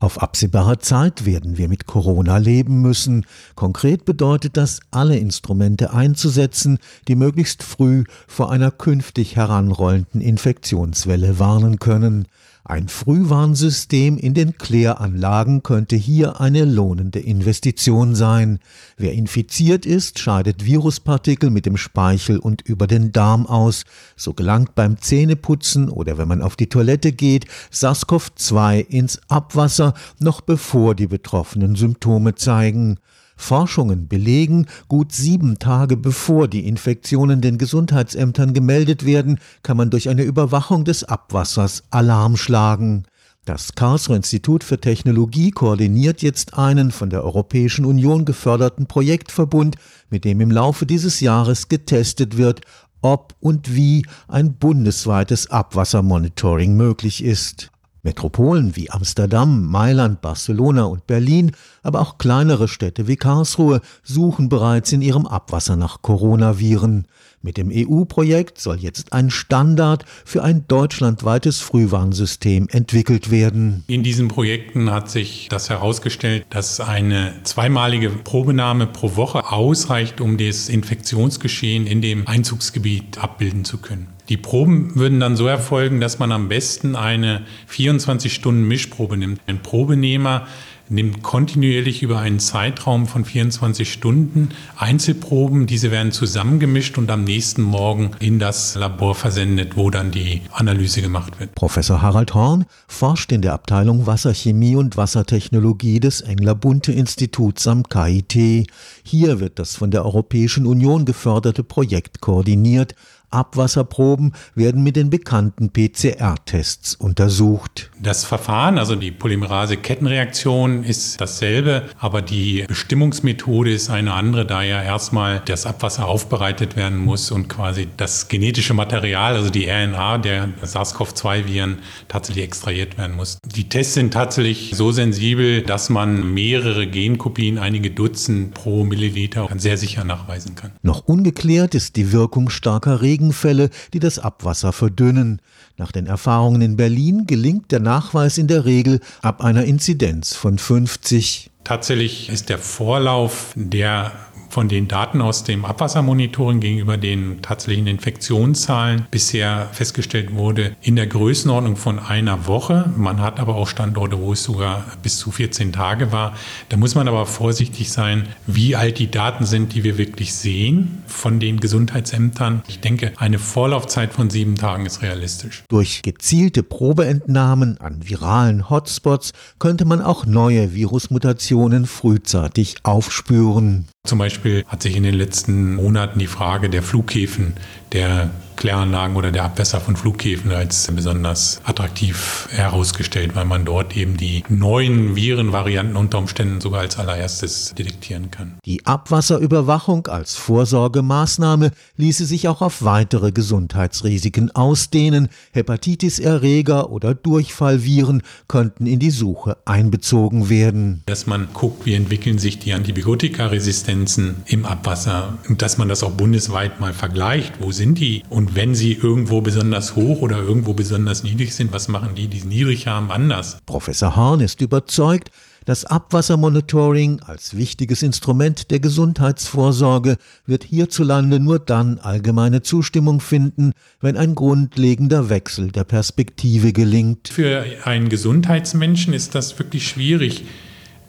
Auf absehbare Zeit werden wir mit Corona leben müssen. Konkret bedeutet das, alle Instrumente einzusetzen, die möglichst früh vor einer künftig heranrollenden Infektionswelle warnen können. Ein Frühwarnsystem in den Kläranlagen könnte hier eine lohnende Investition sein. Wer infiziert ist, scheidet Viruspartikel mit dem Speichel und über den Darm aus. So gelangt beim Zähneputzen oder wenn man auf die Toilette geht, SARS-CoV-2 ins Abwasser, noch bevor die Betroffenen Symptome zeigen. Forschungen belegen, gut sieben Tage bevor die Infektionen den Gesundheitsämtern gemeldet werden, kann man durch eine Überwachung des Abwassers Alarm schlagen. Das Karlsruher Institut für Technologie koordiniert jetzt einen von der Europäischen Union geförderten Projektverbund, mit dem im Laufe dieses Jahres getestet wird, ob und wie ein bundesweites Abwassermonitoring möglich ist. Metropolen wie Amsterdam, Mailand, Barcelona und Berlin, aber auch kleinere Städte wie Karlsruhe suchen bereits in ihrem Abwasser nach Coronaviren. Mit dem EU-Projekt soll jetzt ein Standard für ein deutschlandweites Frühwarnsystem entwickelt werden. In diesen Projekten hat sich das herausgestellt, dass eine zweimalige Probenahme pro Woche ausreicht, um das Infektionsgeschehen in dem Einzugsgebiet abbilden zu können. Die Proben würden dann so erfolgen, dass man am besten eine 24-Stunden-Mischprobe nimmt. Ein Probenehmer nimmt kontinuierlich über einen Zeitraum von 24 Stunden Einzelproben. Diese werden zusammengemischt und am nächsten Morgen in das Labor versendet, wo dann die Analyse gemacht wird. Professor Harald Horn forscht in der Abteilung Wasserchemie und Wassertechnologie des Engler-Bunte-Instituts am KIT. Hier wird das von der Europäischen Union geförderte Projekt koordiniert Abwasserproben werden mit den bekannten PCR-Tests untersucht. Das Verfahren, also die Polymerase-Kettenreaktion, ist dasselbe, aber die Bestimmungsmethode ist eine andere, da ja erstmal das Abwasser aufbereitet werden muss und quasi das genetische Material, also die RNA der SARS-CoV-2-Viren, tatsächlich extrahiert werden muss. Die Tests sind tatsächlich so sensibel, dass man mehrere Genkopien, einige Dutzend pro Milliliter, sehr sicher nachweisen kann. Noch ungeklärt ist die Wirkung starker Regen Regenfälle, die das Abwasser verdünnen. Nach den Erfahrungen in Berlin gelingt der Nachweis in der Regel ab einer Inzidenz von 50. Tatsächlich ist der Vorlauf der von den Daten aus dem Abwassermonitoring gegenüber den tatsächlichen Infektionszahlen bisher festgestellt wurde, in der Größenordnung von einer Woche. Man hat aber auch Standorte, wo es sogar bis zu 14 Tage war. Da muss man aber vorsichtig sein, wie alt die Daten sind, die wir wirklich sehen von den Gesundheitsämtern. Ich denke, eine Vorlaufzeit von sieben Tagen ist realistisch. Durch gezielte Probeentnahmen an viralen Hotspots könnte man auch neue Virusmutationen frühzeitig aufspüren. Zum Beispiel hat sich in den letzten Monaten die Frage der Flughäfen, der Kläranlagen oder der Abwässer von Flughäfen als besonders attraktiv herausgestellt, weil man dort eben die neuen Virenvarianten unter Umständen sogar als allererstes detektieren kann. Die Abwasserüberwachung als Vorsorgemaßnahme ließe sich auch auf weitere Gesundheitsrisiken ausdehnen. Hepatitis-Erreger oder Durchfallviren könnten in die Suche einbezogen werden. Dass man guckt, wie entwickeln sich die Antibiotikaresistenzen im Abwasser und dass man das auch bundesweit mal vergleicht. Wo sind die und und wenn sie irgendwo besonders hoch oder irgendwo besonders niedrig sind, was machen die, die niedrig haben, anders? Professor Hahn ist überzeugt, das Abwassermonitoring als wichtiges Instrument der Gesundheitsvorsorge wird hierzulande nur dann allgemeine Zustimmung finden, wenn ein grundlegender Wechsel der Perspektive gelingt. Für einen Gesundheitsmenschen ist das wirklich schwierig.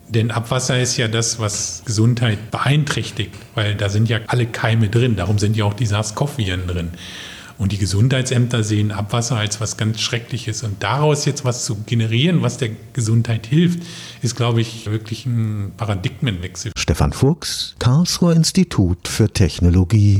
Denn Abwasser ist ja das, was Gesundheit beeinträchtigt, weil da sind ja alle Keime drin. Darum sind ja auch die SARS-CoV-Viren drin. Und die Gesundheitsämter sehen Abwasser als was ganz Schreckliches. Und daraus jetzt was zu generieren, was der Gesundheit hilft, ist, glaube ich, wirklich ein Paradigmenwechsel. Stefan Fuchs, Karlsruher Institut für Technologie.